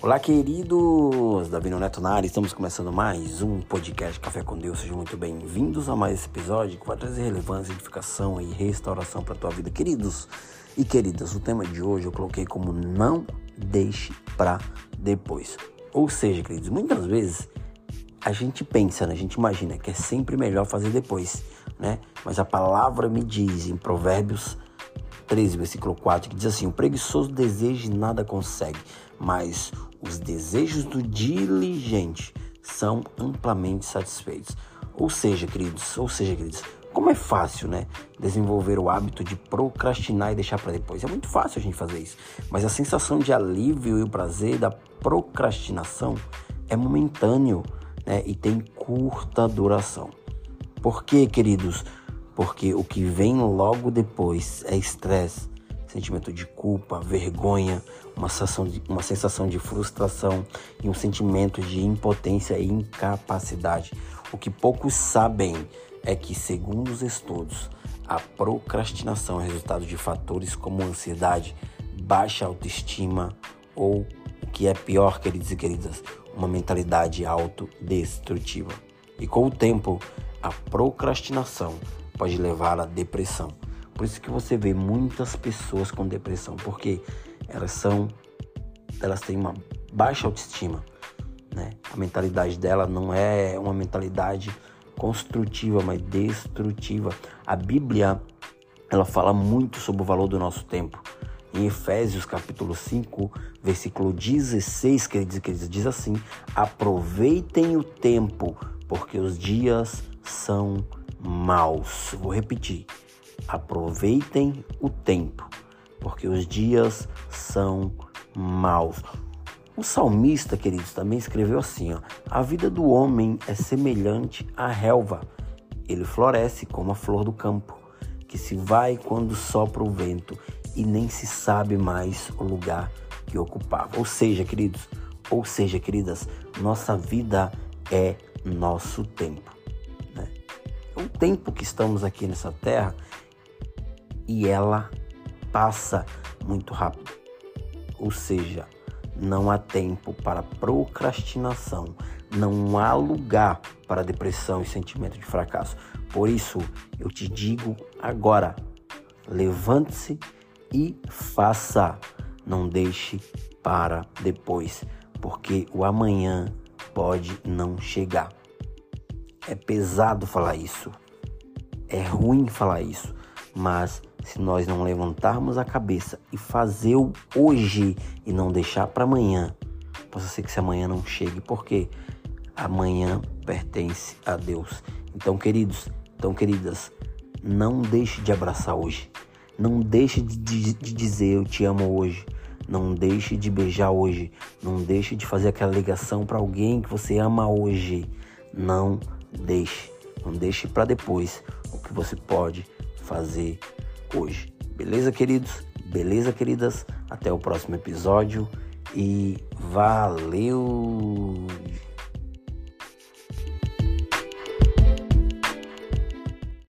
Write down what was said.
Olá, queridos! Davi Neto na área, estamos começando mais um podcast Café com Deus. Sejam muito bem-vindos a mais esse episódio que vai trazer relevância, edificação e restauração para a tua vida. Queridos e queridas, o tema de hoje eu coloquei como não deixe para depois. Ou seja, queridos, muitas vezes a gente pensa, né? a gente imagina que é sempre melhor fazer depois, né? Mas a palavra me diz em Provérbios 13, versículo 4, que diz assim: O preguiçoso deseja e nada consegue, mas os desejos do diligente são amplamente satisfeitos. Ou seja, queridos, ou seja, queridos, como é fácil, né, desenvolver o hábito de procrastinar e deixar para depois. É muito fácil a gente fazer isso, mas a sensação de alívio e o prazer da procrastinação é momentâneo, né, e tem curta duração. Por quê, queridos? Porque o que vem logo depois é estresse, sentimento de culpa, vergonha, uma sensação, de, uma sensação de frustração e um sentimento de impotência e incapacidade. O que poucos sabem é que, segundo os estudos, a procrastinação é resultado de fatores como ansiedade, baixa autoestima ou, o que é pior, queridos e queridas, uma mentalidade autodestrutiva. E com o tempo, a procrastinação pode levar à depressão. Por isso que você vê muitas pessoas com depressão, porque elas são elas têm uma baixa autoestima, né? A mentalidade dela não é uma mentalidade construtiva, mas destrutiva. A Bíblia ela fala muito sobre o valor do nosso tempo. Em Efésios capítulo 5, versículo 16, queridos e queridas, diz assim: Aproveitem o tempo, porque os dias são maus. Vou repetir. Aproveitem o tempo, porque os dias são maus. O salmista, queridos, também escreveu assim: ó, A vida do homem é semelhante à relva. Ele floresce como a flor do campo, que se vai quando sopra o vento e nem se sabe mais o lugar que ocupava. Ou seja, queridos, ou seja, queridas, nossa vida é nosso tempo. Tempo que estamos aqui nessa terra e ela passa muito rápido. Ou seja, não há tempo para procrastinação, não há lugar para depressão e sentimento de fracasso. Por isso, eu te digo agora: levante-se e faça. Não deixe para depois, porque o amanhã pode não chegar. É pesado falar isso, é ruim falar isso, mas se nós não levantarmos a cabeça e fazer o hoje e não deixar para amanhã, possa ser que se amanhã não chegue, porque amanhã pertence a Deus. Então, queridos, então queridas, não deixe de abraçar hoje. Não deixe de, de, de dizer eu te amo hoje. Não deixe de beijar hoje. Não deixe de fazer aquela ligação para alguém que você ama hoje. Não deixe. Não deixe para depois o que você pode fazer hoje. Beleza, queridos? Beleza, queridas? Até o próximo episódio e valeu!